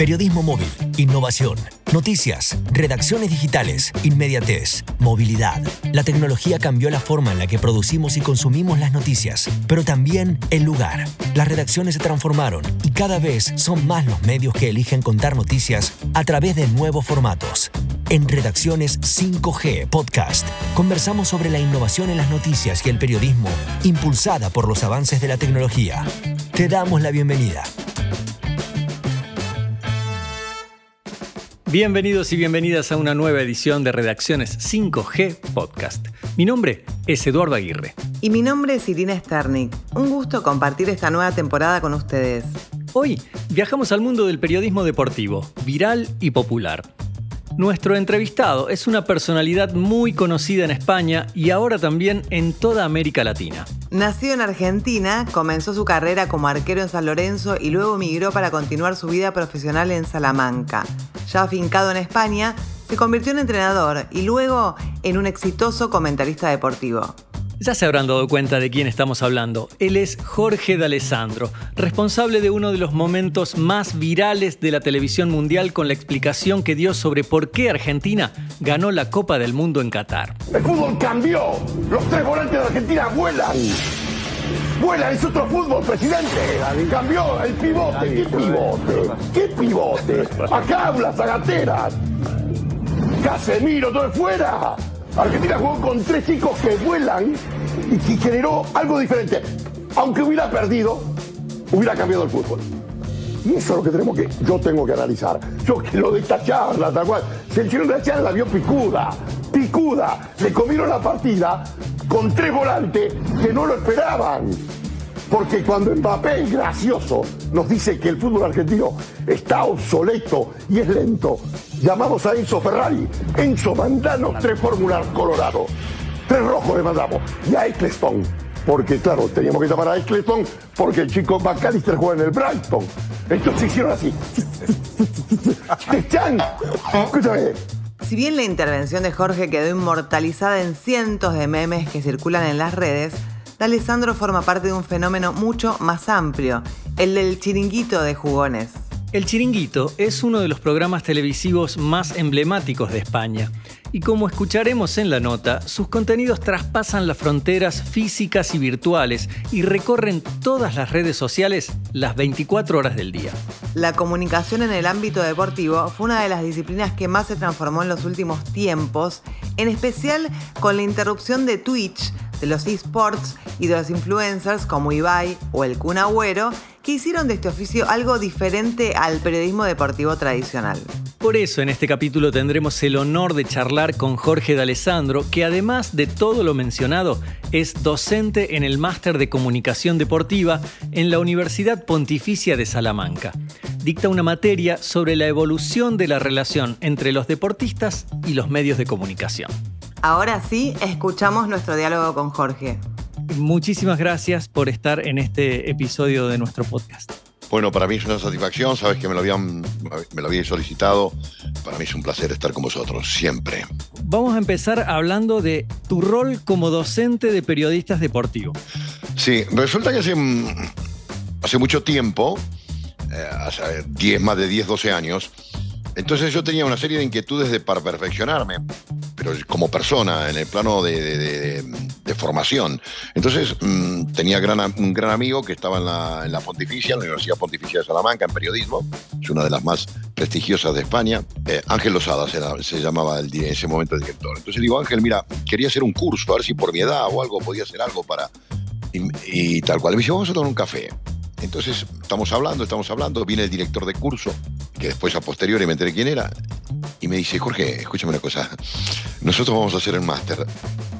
Periodismo móvil, innovación, noticias, redacciones digitales, inmediatez, movilidad. La tecnología cambió la forma en la que producimos y consumimos las noticias, pero también el lugar. Las redacciones se transformaron y cada vez son más los medios que eligen contar noticias a través de nuevos formatos. En Redacciones 5G Podcast conversamos sobre la innovación en las noticias y el periodismo impulsada por los avances de la tecnología. Te damos la bienvenida. Bienvenidos y bienvenidas a una nueva edición de Redacciones 5G Podcast. Mi nombre es Eduardo Aguirre. Y mi nombre es Irina Sternik. Un gusto compartir esta nueva temporada con ustedes. Hoy viajamos al mundo del periodismo deportivo, viral y popular. Nuestro entrevistado es una personalidad muy conocida en España y ahora también en toda América Latina. Nacido en Argentina, comenzó su carrera como arquero en San Lorenzo y luego migró para continuar su vida profesional en Salamanca. Ya afincado en España, se convirtió en entrenador y luego en un exitoso comentarista deportivo. Ya se habrán dado cuenta de quién estamos hablando. Él es Jorge D'Alessandro, responsable de uno de los momentos más virales de la televisión mundial con la explicación que dio sobre por qué Argentina ganó la Copa del Mundo en Qatar. El fútbol cambió. Los tres volantes de Argentina vuelan. Vuelan, es otro fútbol, presidente. Cambió el pivote. ¿Qué pivote? ¿Qué pivote? Acá habla Zagateras. Casemiro, todo fuera. Argentina jugó con tres chicos que vuelan y que generó algo diferente. Aunque hubiera perdido, hubiera cambiado el fútbol. Y eso es lo que tenemos que, yo tengo que analizar. Yo que lo de esta tal cual. El chino de la charla la vio picuda, picuda. Le comieron la partida con tres volantes que no lo esperaban. Porque cuando Mbappé, gracioso, nos dice que el fútbol argentino está obsoleto y es lento, llamamos a Enzo Ferrari. Enzo, mandanos tres fórmulas Colorado. Tres rojos le mandamos. Y a Eccleston. Porque, claro, teníamos que llamar a Eccleston porque el chico McAllister juega en el Brighton. Entonces hicieron así. Escúchame. Si bien la intervención de Jorge quedó inmortalizada en cientos de memes que circulan en las redes, D'Alessandro forma parte de un fenómeno mucho más amplio, el del chiringuito de jugones. El Chiringuito es uno de los programas televisivos más emblemáticos de España y como escucharemos en la nota, sus contenidos traspasan las fronteras físicas y virtuales y recorren todas las redes sociales las 24 horas del día. La comunicación en el ámbito deportivo fue una de las disciplinas que más se transformó en los últimos tiempos, en especial con la interrupción de Twitch, de los esports y de los influencers como Ibai o el Kun Agüero, que hicieron de este oficio algo diferente al periodismo deportivo tradicional. Por eso en este capítulo tendremos el honor de charlar con Jorge D'Alessandro, que además de todo lo mencionado, es docente en el Máster de Comunicación Deportiva en la Universidad Pontificia de Salamanca. Dicta una materia sobre la evolución de la relación entre los deportistas y los medios de comunicación. Ahora sí, escuchamos nuestro diálogo con Jorge. Muchísimas gracias por estar en este episodio de nuestro podcast. Bueno, para mí es una satisfacción, sabes que me lo habían, me lo habían solicitado. Para mí es un placer estar con vosotros, siempre. Vamos a empezar hablando de tu rol como docente de periodistas deportivos. Sí, resulta que hace, hace mucho tiempo, eh, hace 10, más de 10, 12 años, entonces yo tenía una serie de inquietudes de, para perfeccionarme, pero como persona, en el plano de, formación. Entonces mm, tenía un gran amigo que estaba en la, Pontificia, en la Universidad Pontificia de Salamanca, en periodismo, es una de las más prestigiosas de España. Eh, Ángel Losada se llamaba en ese momento el director. Entonces digo, Ángel, mira, quería hacer un curso, a ver si por mi edad o algo podía hacer algo para... Y, tal cual. Me dice, vamos a tomar un café. Entonces, estamos hablando, estamos hablando, viene el director de curso, que después a posteriori me enteré quién era, me dice, Jorge, escúchame una cosa, nosotros vamos a hacer el máster,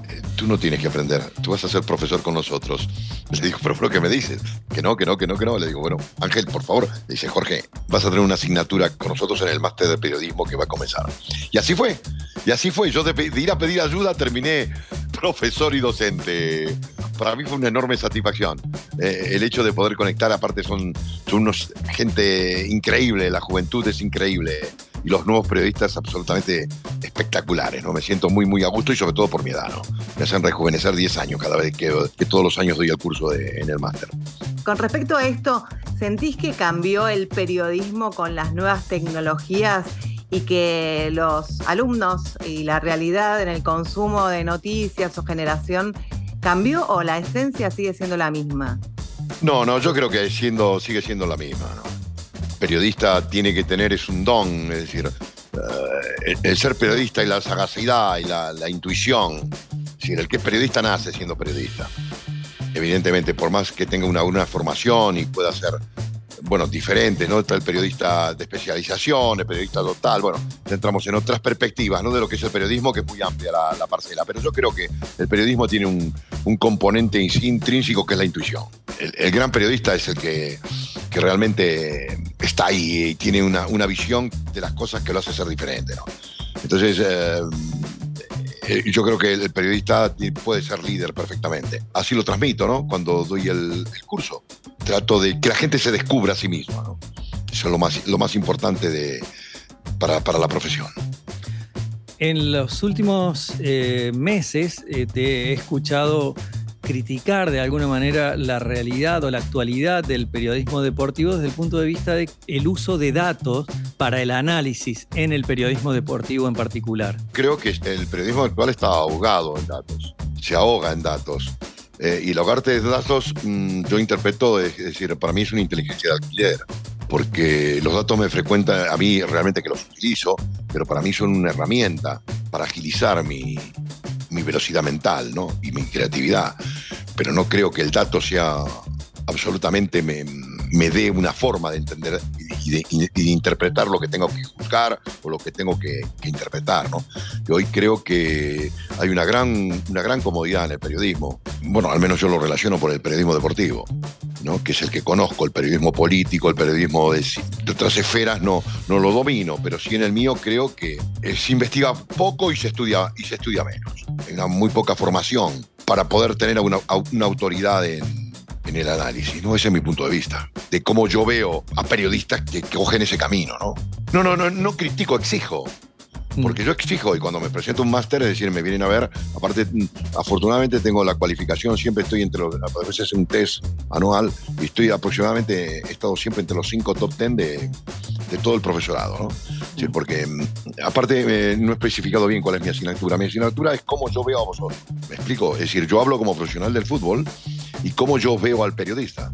eh, tú no tienes que aprender, tú vas a ser profesor con nosotros. Le digo, pero ¿pero qué me dices? Que no, que no, que no, que no. Le digo, bueno, Ángel, por favor. Le dice, Jorge, vas a tener una asignatura con nosotros en el máster de periodismo que va a comenzar. Y así fue, y así fue. Yo de, ir a pedir ayuda terminé profesor y docente. Para mí fue una enorme satisfacción. Eh, el hecho de poder conectar, aparte son, son unos gente increíble, la juventud es increíble y los nuevos periodistas absolutamente espectaculares, ¿no? Me siento muy, muy a gusto y sobre todo por mi edad, ¿no? Me hacen rejuvenecer 10 años cada vez que, que todos los años doy el curso de, en el máster. Con respecto a esto, ¿Sentís que cambió el periodismo con las nuevas tecnologías y que los alumnos y la realidad en el consumo de noticias o generación cambió o la esencia sigue siendo la misma? No, no, yo creo que siendo, sigue siendo la misma. Periodista tiene que tener, es un don, es decir, eh, el ser periodista y la sagacidad y la, intuición. Es el que es periodista nace siendo periodista. Evidentemente, por más que tenga una, formación y pueda ser bueno, diferentes, ¿no? Está el periodista de especialización, el periodista total, bueno, entramos en otras perspectivas, ¿no? De lo que es el periodismo, que es muy amplia la, parcela. Pero yo creo que el periodismo tiene un, componente intrínseco que es la intuición. El, gran periodista es el que, realmente está ahí y tiene una, visión de las cosas que lo hace ser diferente, ¿no? Entonces, eh, eh, yo creo que el periodista puede ser líder perfectamente. Así lo transmito, ¿no? Cuando doy el, curso. Trato de que la gente se descubra a sí misma. Eso es lo más, lo más importante de, para, para la profesión. En los últimos eh, meses te he escuchado criticar de alguna manera la realidad o la actualidad del periodismo deportivo desde el punto de vista del uso de datos para el análisis en el periodismo deportivo en particular. Creo que el periodismo actual está ahogado en datos, se ahoga en datos. Eh, y el ahogarte de datos, mm, yo interpreto, es decir, para mí es una inteligencia de alquiler, porque los datos me frecuentan, a mí realmente que los utilizo, pero para mí son una herramienta para agilizar mi, mi velocidad mental ¿no? y mi creatividad. Pero no creo que el dato sea absolutamente me, me dé una forma de entender y de, interpretar lo que tengo que juzgar o lo que tengo que, interpretar. ¿no? Y hoy creo que hay una gran, una gran comodidad en el periodismo. Bueno, al menos yo lo relaciono por el periodismo deportivo, ¿no? que es el que conozco, el periodismo político, el periodismo de, otras esferas no, no lo domino, pero sí en el mío creo que se investiga poco y se estudia, y se estudia menos. Una muy poca formación para poder tener una, una autoridad en en el análisis, ¿no? Ese es mi punto de vista, de cómo yo veo a periodistas que, cogen ese camino, ¿no? No, no, no, no critico, exijo. Mm. Porque yo exijo y cuando me presento un máster, es decir, me vienen a ver, aparte, mm, afortunadamente tengo la cualificación, siempre estoy entre los, a veces es un test anual y estoy aproximadamente, he estado siempre entre los cinco top ten de, de todo el profesorado, ¿no? Sí, porque mm, aparte eh, no he especificado bien cuál es mi asignatura. Mi asignatura es cómo yo veo a vosotros. ¿Me explico? Es decir, yo hablo como profesional del fútbol y cómo yo veo al periodista.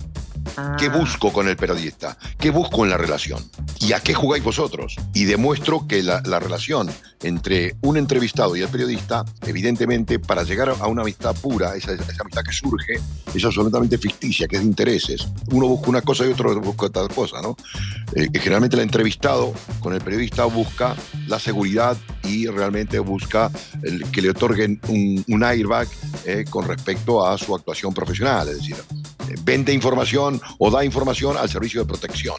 ¿Qué ah. busco con el periodista? ¿Qué busco en la relación? ¿Y a qué jugáis vosotros? Y demuestro que la, relación entre un entrevistado y el periodista, evidentemente, para llegar a una amistad pura, esa, amistad que surge, es absolutamente ficticia, que es de intereses. Uno busca una cosa y otro busca otra cosa, ¿no? Eh, generalmente el entrevistado con el periodista busca la seguridad y realmente busca que le otorguen un, airbag eh, con respecto a su actuación profesional, es decir, vende información o da información al servicio de protección.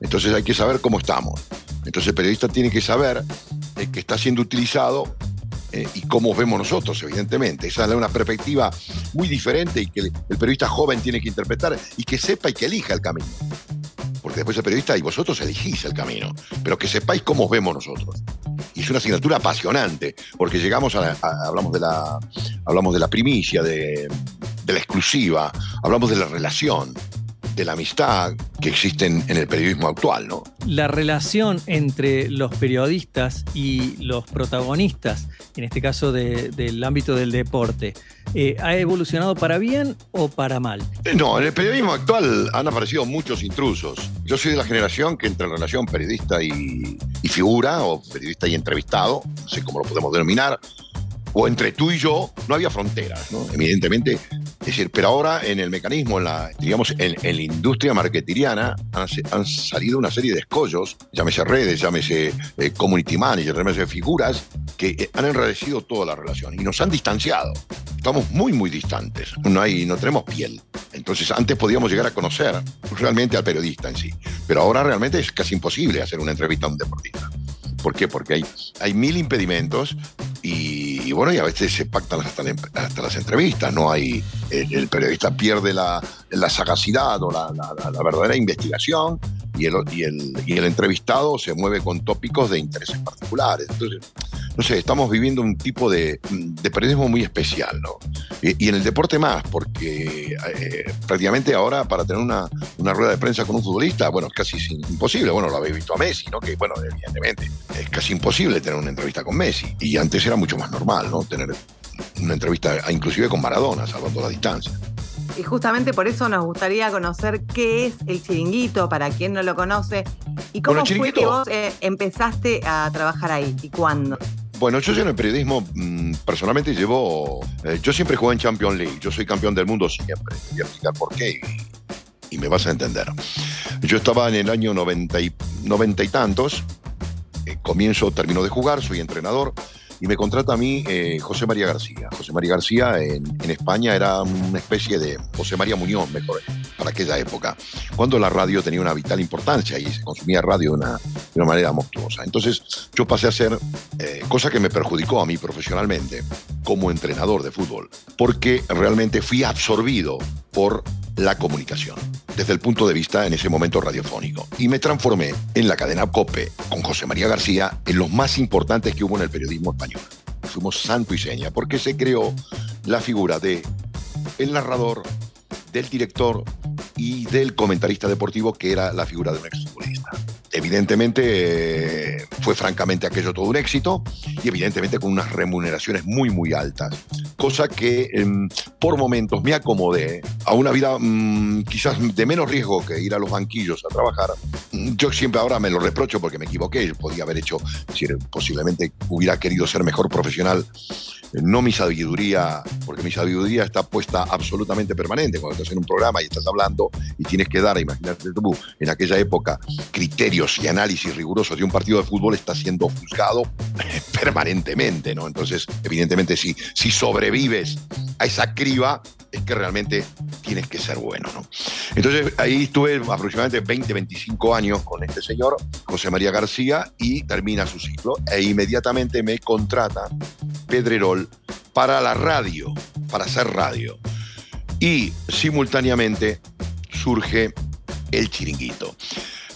Entonces hay que saber cómo estamos. Entonces el periodista tiene que saber eh, que está siendo utilizado eh, y cómo vemos nosotros, evidentemente. Esa es una perspectiva muy diferente y que el, periodista joven tiene que interpretar y que sepa y que elija el camino. Porque después el periodista y vosotros elegís el camino, pero que sepáis cómo vemos nosotros. Y es una asignatura apasionante, porque llegamos a, hablamos, de la, hablamos de la primicia, de, de la exclusiva, hablamos de la relación, de la amistad que existen en el periodismo actual, ¿no? La relación entre los periodistas y los protagonistas, en este caso del ámbito del deporte, eh, ¿ha evolucionado para bien o para mal? Eh, no, en el periodismo actual han aparecido muchos intrusos. Yo soy de la generación que entre relación periodista y, y figura, o periodista y entrevistado, no sé cómo lo podemos denominar, o entre tú y yo, no había fronteras, ¿no? Evidentemente. Es decir, pero ahora en el mecanismo, en la, digamos, en, la industria marketiriana han, salido una serie de escollos, llámese redes, llámese eh, community manager, llámese figuras, que eh, han enredecido toda la relación y nos han distanciado. Estamos muy, muy distantes. No, hay, no tenemos piel. Entonces, antes podíamos llegar a conocer realmente al periodista en sí, pero ahora realmente es casi imposible hacer una entrevista a un deportista. ¿Por qué? Porque hay, hay mil impedimentos y, bueno, y a veces se pactan hasta, hasta las entrevistas, no hay, el, periodista pierde la, la sagacidad o la, la, verdadera investigación y el, y, el, y el entrevistado se mueve con tópicos de intereses particulares. Entonces, no sé, estamos viviendo un tipo de, periodismo muy especial, ¿no? Y, en el deporte más, porque eh, prácticamente ahora para tener una, rueda de prensa con un futbolista, bueno, es casi imposible. Bueno, lo habéis visto a Messi, ¿no? Que, bueno, evidentemente, es casi imposible tener una entrevista con Messi. Y antes era mucho más normal, ¿no? Tener una entrevista inclusive con Maradona, salvando la distancia. Y justamente por eso nos gustaría conocer qué es el chiringuito, para quien no lo conoce, y cómo fue que vos eh, empezaste a trabajar ahí y cuándo. Bueno, yo en el periodismo mm, personalmente llevo. Eh, yo siempre jugué en Champions League. Yo soy campeón del mundo siempre. Voy a explicar por qué y, me vas a entender. Yo estaba en el año 90 y, y tantos. Eh, comienzo, termino de jugar, soy entrenador y me contrata a mí eh, José María García. José María García en, España era una especie de José María Muñoz, mejor, para aquella época, cuando la radio tenía una vital importancia y se consumía radio de una, de una manera monstruosa. Entonces yo pasé a hacer eh, cosa que me perjudicó a mí profesionalmente como entrenador de fútbol, porque realmente fui absorbido por la comunicación, desde el punto de vista en ese momento radiofónico. Y me transformé en la cadena COPE con José María García en los más importantes que hubo en el periodismo español. Fuimos santo y seña, porque se creó la figura de el narrador, del director y del comentarista deportivo, que era la figura de un exfutbolista. Evidentemente eh, fue francamente aquello todo un éxito y evidentemente con unas remuneraciones muy muy altas, cosa que em, por momentos me acomodé a una vida mm, quizás de menos riesgo que ir a los banquillos a trabajar. Yo siempre ahora me lo reprocho porque me equivoqué, podía haber hecho, posiblemente hubiera querido ser mejor profesional no mi sabiduría, porque mi sabiduría está puesta absolutamente permanente. Cuando estás en un programa y estás hablando y tienes que dar, imagínate tú, en aquella época, criterios y análisis rigurosos de un partido de fútbol, está siendo juzgado permanentemente, ¿no? Entonces, evidentemente, si, si sobrevives a esa criba, es que realmente tienes que ser bueno, ¿no? Entonces, ahí estuve aproximadamente 20, 25 años con este señor, José María García, y termina su ciclo, e inmediatamente me contrata Pedrerol para la radio, para hacer radio. Y simultáneamente surge el chiringuito.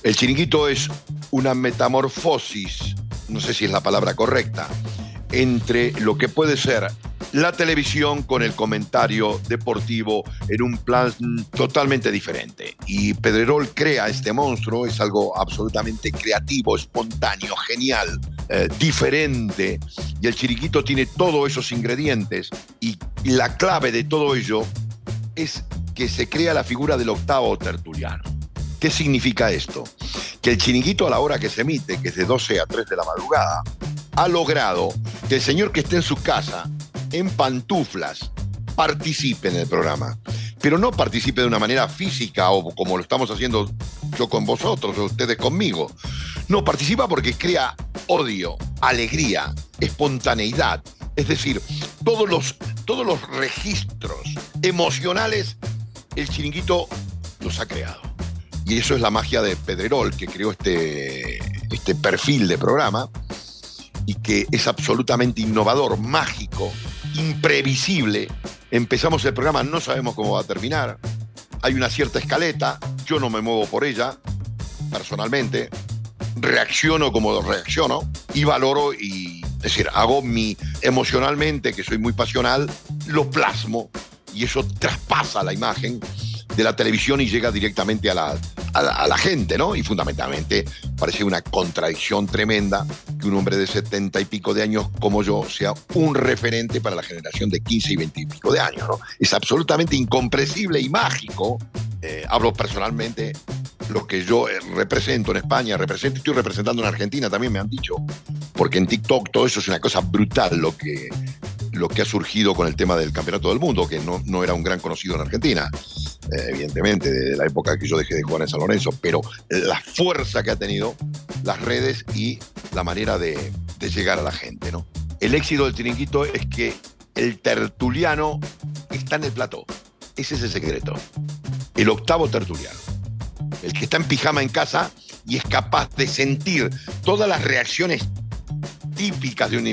El chiringuito es una metamorfosis, no sé si es la palabra correcta, entre lo que puede ser la televisión con el comentario deportivo en un plan totalmente diferente. Y Pedrerol crea este monstruo, es algo absolutamente creativo, espontáneo, genial, eh, diferente. Y el chiriquito tiene todos esos ingredientes. Y la clave de todo ello es que se crea la figura del octavo tertuliano. ¿Qué significa esto? Que el chiringuito a la hora que se emite, que es de 12 a 3 de la madrugada, ha logrado que el señor que esté en su casa en pantuflas participe en el programa. Pero no participe de una manera física o como lo estamos haciendo yo con vosotros o ustedes conmigo. No, participa porque crea odio, alegría, espontaneidad. Es decir, todos los, todos los registros emocionales, el chiringuito los ha creado. Y eso es la magia de Pedrerol, que creó este, este perfil de programa y que es absolutamente innovador, mágico, imprevisible. Empezamos el programa, no sabemos cómo va a terminar. Hay una cierta escaleta, yo no me muevo por ella, personalmente. Reacciono como reacciono y valoro y, es decir, hago mi emocionalmente, que soy muy pasional, lo plasmo y eso traspasa la imagen de la televisión y llega directamente a la, a la, gente, ¿no? Y fundamentalmente parece una contradicción tremenda que un hombre de setenta y pico de años como yo sea un referente para la generación de 15 y 20 y pico de años, ¿no? Es absolutamente incomprensible y mágico. Eh, hablo personalmente lo que yo eh, represento en España, represento, estoy representando en Argentina, también me han dicho, porque en TikTok todo eso es una cosa brutal lo que, lo que ha surgido con el tema del Campeonato del Mundo, que no, no era un gran conocido en Argentina, eh, evidentemente, de la época que yo dejé de jugar en San Lorenzo, pero la fuerza que ha tenido las redes y la manera de, de llegar a la gente, ¿no? El éxito del tiringuito es que el tertuliano está en el plató. Ese es el secreto. El octavo tertuliano. El que está en pijama en casa y es capaz de sentir todas las reacciones típicas de un,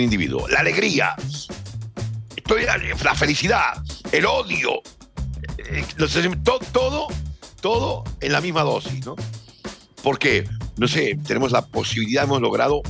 individuo, La alegría, la felicidad, el odio, eh, todo, todo, todo en la misma dosis, ¿no? Porque, no sé, tenemos la posibilidad, hemos logrado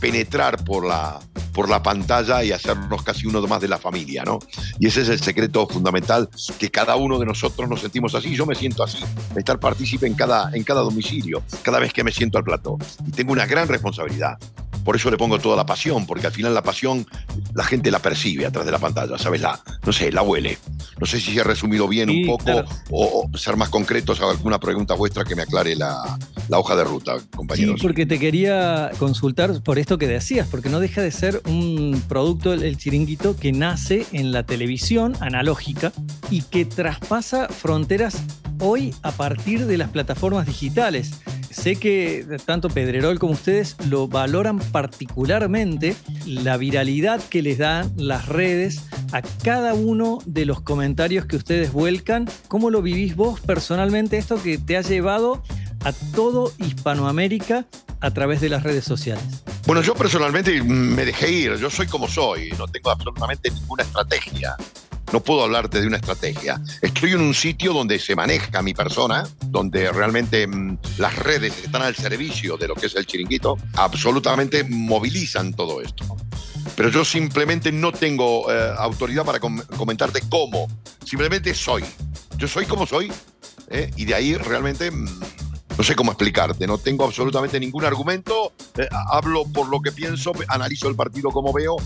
penetrar por la, por la pantalla y hacernos casi uno más de la familia, ¿no? Y ese es el secreto fundamental, que cada uno de nosotros nos sentimos así, yo me siento así, estar partícipe en cada, en cada domicilio, cada vez que me siento al plató. Y tengo una gran responsabilidad. Por eso le pongo toda la pasión, porque al final la pasión la gente la percibe atrás de la pantalla, ¿sabes? La, no sé, la huele. No sé si ha resumido bien un poco o, ser más concretos a alguna pregunta vuestra que me aclare la, la, hoja de ruta, compañeros. Sí, porque te quería consultar por esto que decías, porque no deja de ser un producto, el chiringuito, que nace en la televisión analógica y que traspasa fronteras hoy a partir de las plataformas digitales. Sé que tanto Pedrerol como ustedes lo valoran particularmente la viralidad que les dan las redes a cada uno de los comentarios que ustedes vuelcan. ¿Cómo lo vivís vos personalmente esto que te ha llevado a todo Hispanoamérica a través de las redes sociales? Bueno, yo personalmente me dejé ir, yo soy como soy, no tengo absolutamente ninguna estrategia no puedo hablarte de una estrategia. Estoy en un sitio donde se maneja mi persona, donde realmente mm, las redes están al servicio de lo que es el chiringuito, absolutamente movilizan todo esto. Pero yo simplemente no tengo eh, autoridad para comentarte cómo, simplemente soy. Yo soy como soy, ¿eh? y de ahí realmente... Mm, no sé cómo explicarte, no tengo absolutamente ningún argumento, eh, hablo por lo que pienso, analizo el partido como veo,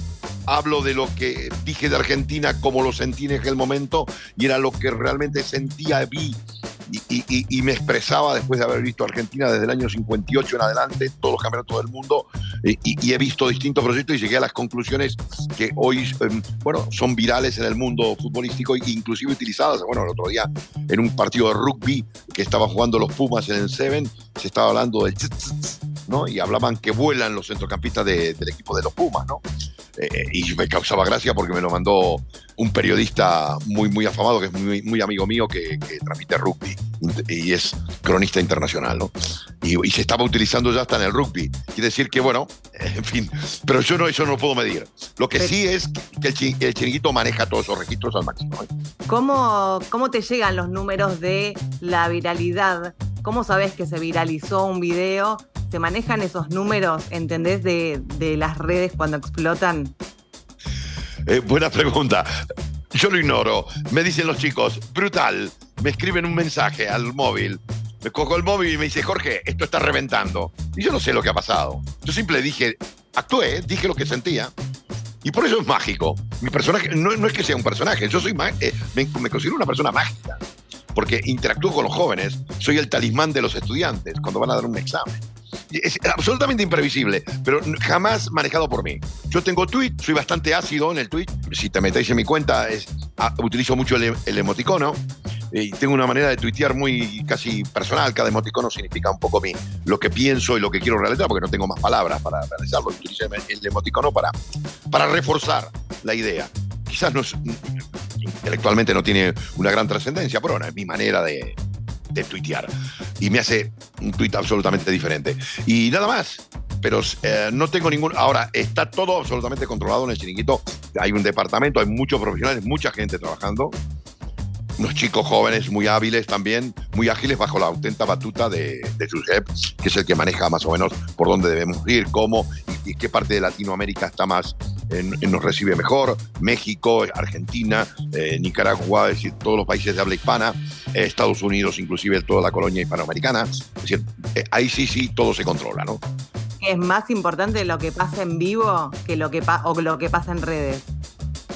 hablo de lo que dije de Argentina como lo sentí en aquel momento y era lo que realmente sentía, vi y, me expresaba después de haber visto Argentina desde el año 58 en adelante, todos los campeonatos del mundo, y, he visto distintos proyectos y llegué a las conclusiones que hoy, em, bueno, son virales en el mundo futbolístico inclusive utilizadas. Bueno, el otro día en un partido de rugby que estaban jugando los Pumas en el Seven, se estaba hablando del ¿no? Y hablaban que vuelan los centrocampistas del equipo de los Pumas, ¿no? Eh, y me causaba gracia porque me lo mandó un periodista muy, muy afamado, que es muy, muy amigo mío, que, transmite rugby y es cronista internacional, ¿no? Y, se estaba utilizando ya hasta en el rugby. Quiere decir que, bueno, en fin, pero yo no, eso no lo puedo medir. Lo que sí es que el, chiringuito maneja todos esos registros al máximo. ¿eh? ¿Cómo, ¿Cómo te llegan los números de la viralidad? ¿Cómo sabes que se viralizó un video ¿Se manejan esos números, entendés, de, las redes cuando explotan? Eh, buena pregunta. Yo lo ignoro. Me dicen los chicos, brutal. Me escriben un mensaje al móvil. Me cojo el móvil y me dice, Jorge, esto está reventando. Y yo no sé lo que ha pasado. Yo simple dije, actué, dije lo que sentía. Y por eso es mágico. Mi personaje no, es que sea un personaje, yo soy eh, me, me, considero una persona mágica. Porque interactúo con los jóvenes, soy el talismán de los estudiantes cuando van a dar un examen es absolutamente imprevisible, pero jamás manejado por mí. Yo tengo tweet, soy bastante ácido en el tweet. Si te metéis en mi cuenta, es, ah, utilizo mucho el, emoticono eh, y tengo una manera de tuitear muy casi personal. Cada emoticono significa un poco mi, lo que pienso y lo que quiero realizar, porque no tengo más palabras para realizarlo. Utilizo el emoticono para, para reforzar la idea. Quizás no intelectualmente no tiene una gran trascendencia, pero bueno, es mi manera de, de tuitear. Y me hace un tuit absolutamente diferente. Y nada más. Pero eh, no tengo ningún. Ahora, está todo absolutamente controlado en el chiringuito. Hay un departamento, hay muchos profesionales, mucha gente trabajando unos chicos jóvenes muy hábiles también, muy ágiles bajo la autenta batuta de, de que es el que maneja más o menos por dónde debemos ir, cómo y, qué parte de Latinoamérica está más, nos recibe mejor, México, Argentina, eh, Nicaragua, es decir, todos los países de habla hispana, eh, Estados Unidos, inclusive toda la colonia hispanoamericana. Es decir, eh, ahí sí, sí, todo se controla, ¿no? ¿Es más importante lo que pasa en vivo que lo que, o lo que pasa en redes?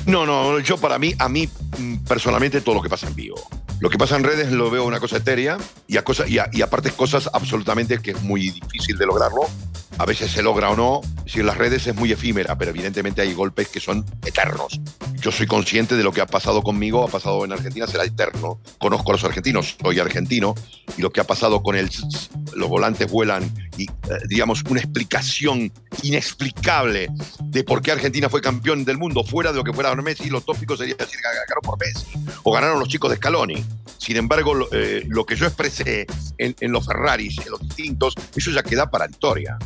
No, no, yo para mí, a mí personalmente todo lo que pasa en vivo. Lo que pasa en redes lo veo una cosa etérea y, a cosa, y, y aparte cosas absolutamente que es muy difícil de lograrlo a veces se logra o no. Si en las redes es muy efímera, pero evidentemente hay golpes que son eternos. Yo soy consciente de lo que ha pasado conmigo, ha pasado en Argentina, será eterno. Conozco a los argentinos, soy argentino, y lo que ha pasado con el los volantes vuelan y, eh, digamos, una explicación inexplicable de por qué Argentina fue campeón del mundo fuera de lo que fuera Messi, lo tópico sería decir que ganaron por Messi o ganaron los chicos de Scaloni. Sin embargo, lo, eh, que yo expresé en, en los Ferraris, en los distintos, eso ya queda para la historia.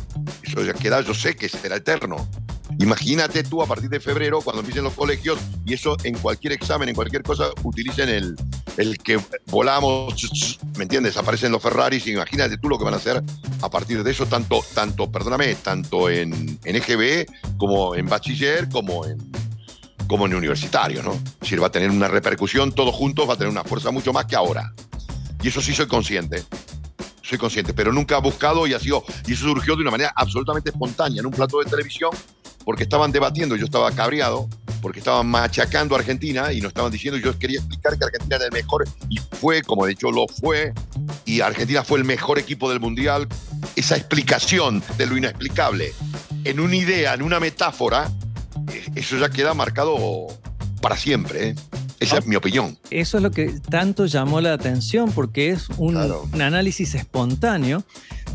Eso ya queda, yo sé que será eterno. Imagínate tú a partir de febrero, cuando empiecen los colegios, y eso en cualquier examen, en cualquier cosa, utilicen el, el que volamos, ¿me entiendes? Aparecen los Ferraris, imagínate tú lo que van a hacer a partir de eso, tanto, tanto perdóname, tanto en, en EGB como en bachiller, como en, como en universitario, ¿no? Es va a tener una repercusión, todos juntos va a tener una fuerza mucho más que ahora. Y eso sí soy consciente soy consciente, pero nunca ha buscado y ha sido, y eso surgió de una manera absolutamente espontánea en un plato de televisión, porque estaban debatiendo, yo estaba cabreado, porque estaban machacando a Argentina y nos estaban diciendo, yo quería explicar que Argentina era el mejor, y fue, como de hecho lo fue, y Argentina fue el mejor equipo del Mundial. Esa explicación de lo inexplicable, en una idea, en una metáfora, eh, eso ya queda marcado para siempre. ¿eh? Esa es mi opinión. Eso es lo que tanto llamó la atención porque es un, un, análisis espontáneo,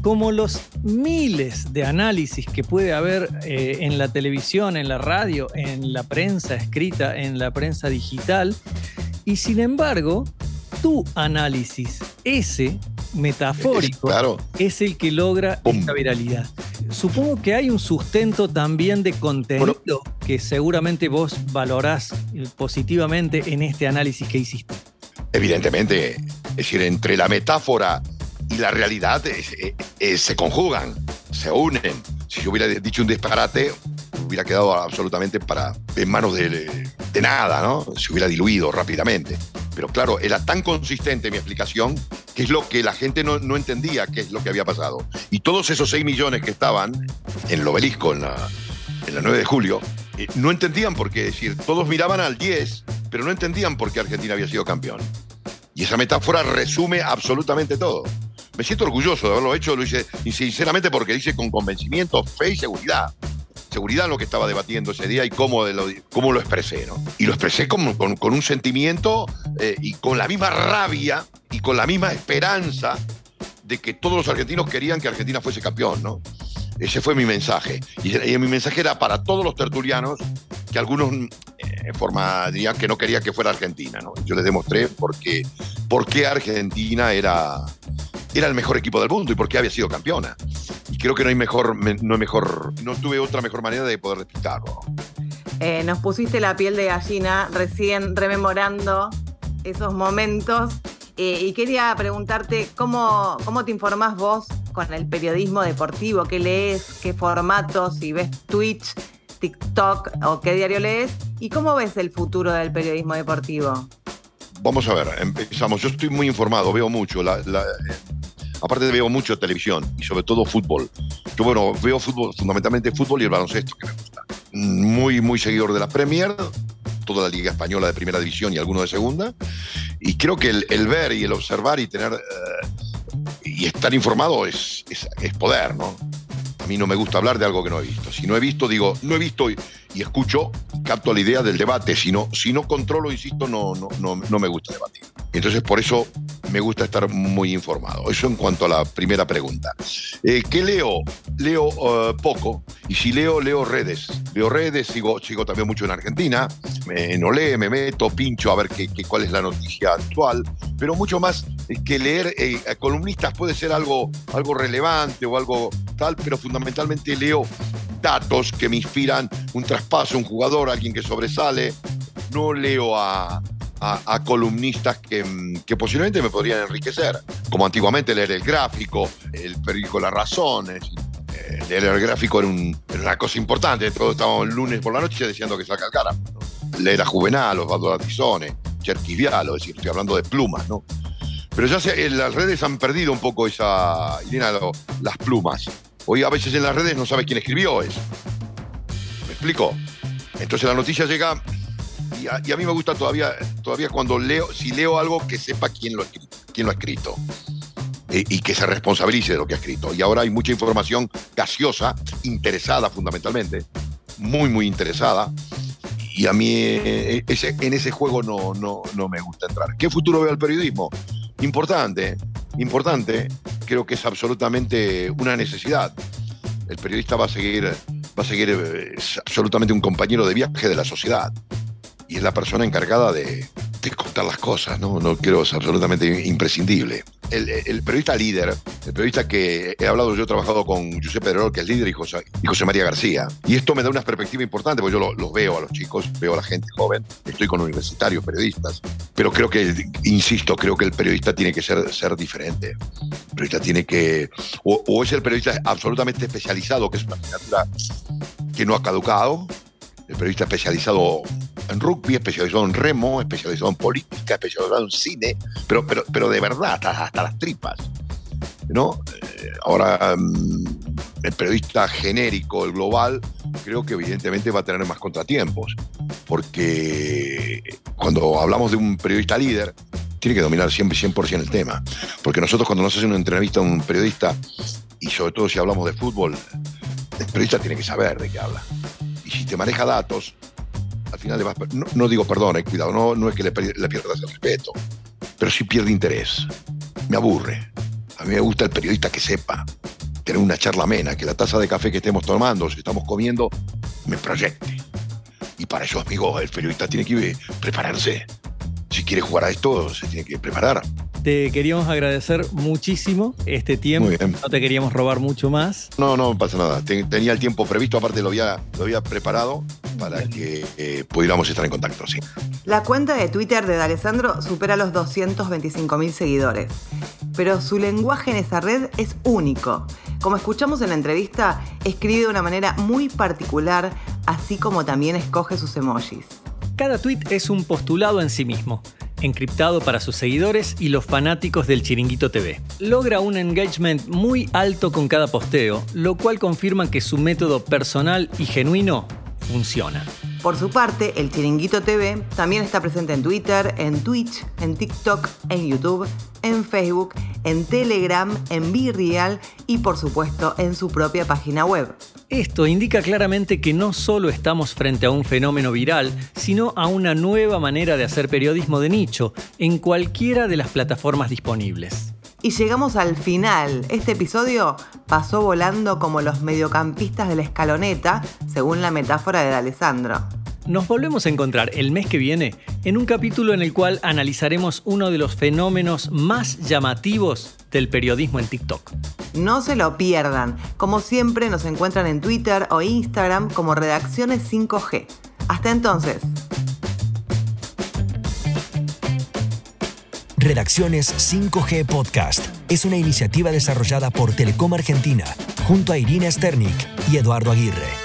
como los miles de análisis que puede haber eh, en la televisión, en la radio, en la prensa escrita, en la prensa digital. Y sin embargo, tu análisis, ese metafórico, claro. es el que logra Pum. esta viralidad. Supongo que hay un sustento también de contenido que seguramente vos valorás positivamente en este análisis que hiciste. Evidentemente, es decir, entre la metáfora y la realidad es- es- se conjugan, se unen. Si yo hubiera dicho un disparate, hubiera quedado absolutamente para, en manos de, de nada, ¿no? Se hubiera diluido rápidamente. Pero claro, era tan consistente mi explicación que es lo que la gente no, no entendía qué es lo que había pasado. Y todos esos 6 millones que estaban en el obelisco, en la, en la 9 de julio, eh, no entendían por qué. Decir, todos miraban al 10, pero no entendían por qué Argentina había sido campeón. Y esa metáfora resume absolutamente todo. Me siento orgulloso de haberlo hecho, lo hice sinceramente porque hice con convencimiento, fe y seguridad. Seguridad lo que estaba debatiendo ese día y cómo lo, cómo lo expresé, ¿no? Y lo expresé con, con- un sentimiento eh, y con la misma rabia y con la misma esperanza de que todos los argentinos querían que Argentina fuese campeón, ¿no? Ese fue mi mensaje. Y, y mi mensaje era para todos los tertulianos, que algunos eh, en forma dirían que no quería que fuera Argentina, ¿no? Yo les demostré por qué, por qué Argentina era, era el mejor equipo del mundo y por qué había sido campeona. Y creo que no hay mejor, me- no hay mejor, no tuve otra mejor manera de poder explicarlo. Eh, nos pusiste la piel de gallina recién rememorando esos momentos eh, y quería preguntarte cómo, cómo te informás vos con el periodismo deportivo, qué lees, qué formatos, si ves Twitch, TikTok o qué diario lees y cómo ves el futuro del periodismo deportivo. Vamos a ver, empezamos. Yo estoy muy informado, veo mucho. La, la- aparte veo mucho televisión y sobre todo fútbol. Yo, bueno, veo fútbol, fundamentalmente fútbol y el baloncesto, que me gusta. Muy, muy seguidor de la Premier, toda la Liga Española de Primera División y alguno de Segunda. Y creo que el, ver y el observar y tener eh, y estar informado es, es, poder, ¿no? A mí no me gusta hablar de algo que no he visto. Si no he visto, digo, no he visto y, y escucho, capto la idea del debate. Si no, si no controlo, insisto, no, no, no me gusta debatir. Entonces, por eso me gusta estar muy informado. Eso en cuanto a la primera pregunta. Eh, ¿Qué leo? Leo eh, poco. Y si leo, leo redes. Leo redes, sigo, sigo también mucho en Argentina. Me, no lee, me meto, pincho a ver qué, cuál es la noticia actual. Pero mucho más eh, que leer columnistas puede ser algo, algo relevante o algo tal, pero fundamentalmente leo datos que me inspiran un traspaso, un jugador, alguien que sobresale. No leo a, a- columnistas que, mm, que posiblemente me podrían enriquecer, como antiguamente leer el gráfico, el periódico La Razón. es decir, eh, leer el gráfico era, un- era una cosa importante. Todos estábamos el lunes por la noche deseando que salga el cara. Leer a Juvenal, Osvaldo Latizone, Cherkis Vialo, es decir, estoy hablando de plumas, ¿no? Pero ya se, en las redes han perdido un poco esa, Irina, lo- las plumas. Hoy a veces en las redes no sabes quién escribió eso. ¿Me explico? Entonces la noticia llega y a, mí me gusta todavía, todavía cuando leo, si leo algo que sepa quién lo quién lo ha escrito Eh, y que se responsabilice de lo que ha escrito. Y ahora hay mucha información gaseosa, interesada fundamentalmente, muy, muy interesada. Y a mí eh, ese- en ese juego no, no, no me gusta entrar. ¿Qué futuro veo al periodismo? Importante, importante. Creo que es absolutamente una necesidad. El periodista va a seguir, va a seguir, eh, es absolutamente un compañero de viaje de la sociedad. Y es la persona encargada de, contar las cosas, ¿no? No creo, es absolutamente imprescindible. el, periodista líder, el periodista que he hablado, yo he trabajado con Giuseppe Pedrero, que es líder, y José, María García. Y esto me da una perspectiva importante, porque yo los veo a los chicos, veo a la gente joven, estoy con universitarios, periodistas, pero creo que, insisto, creo que el periodista tiene que ser, ser diferente. El periodista tiene que, o, o es el periodista absolutamente especializado, que es una asignatura que no ha caducado, el periodista especializado en rugby, especializado en remo, especializado en política, especializado en cine, pero, pero, pero de verdad, hasta, las tripas. ¿no? Eh, ahora, mm, el periodista genérico, el global, creo que evidentemente va a tener más contratiempos, porque cuando hablamos de un periodista líder, tiene que dominar siempre 100% el tema. Porque nosotros cuando nos hacen una entrevista a un periodista, y sobre todo si hablamos de fútbol, el periodista tiene que saber de qué habla. Y si te maneja datos, al final le vas... No, no digo perdón, eh, cuidado, no, no es que le, le pierdas el respeto, pero sí pierde interés. Me aburre. A mí me gusta el periodista que sepa, tener una charla amena, que la taza de café que estemos tomando, si estamos comiendo, me proyecte. Y para eso, amigo, el periodista tiene que prepararse. Si quiere jugar a esto, se tiene que preparar. Te queríamos agradecer muchísimo este tiempo. No te queríamos robar mucho más. No, no pasa nada. Tenía el tiempo previsto, aparte lo había, lo había preparado para que eh, pudiéramos estar en contacto, sí. La cuenta de Twitter de Alessandro supera los 225 mil seguidores, pero su lenguaje en esa red es único. Como escuchamos en la entrevista, escribe de una manera muy particular, así como también escoge sus emojis. Cada tweet es un postulado en sí mismo encriptado para sus seguidores y los fanáticos del Chiringuito TV. Logra un engagement muy alto con cada posteo, lo cual confirma que su método personal y genuino funciona. Por su parte, el Chiringuito TV también está presente en Twitter, en Twitch, en TikTok, en YouTube, en Facebook, en Telegram, en BeReal y por supuesto en su propia página web. Esto indica claramente que no solo estamos frente a un fenómeno viral, sino a una nueva manera de hacer periodismo de nicho en cualquiera de las plataformas disponibles. Y llegamos al final. Este episodio pasó volando como los mediocampistas de la escaloneta, según la metáfora de Alessandro. Nos volvemos a encontrar el mes que viene en un capítulo en el cual analizaremos uno de los fenómenos más llamativos del periodismo en TikTok. No se lo pierdan. Como siempre nos encuentran en Twitter o Instagram como Redacciones 5G. Hasta entonces. Redacciones 5G Podcast es una iniciativa desarrollada por Telecom Argentina junto a Irina Sternik y Eduardo Aguirre.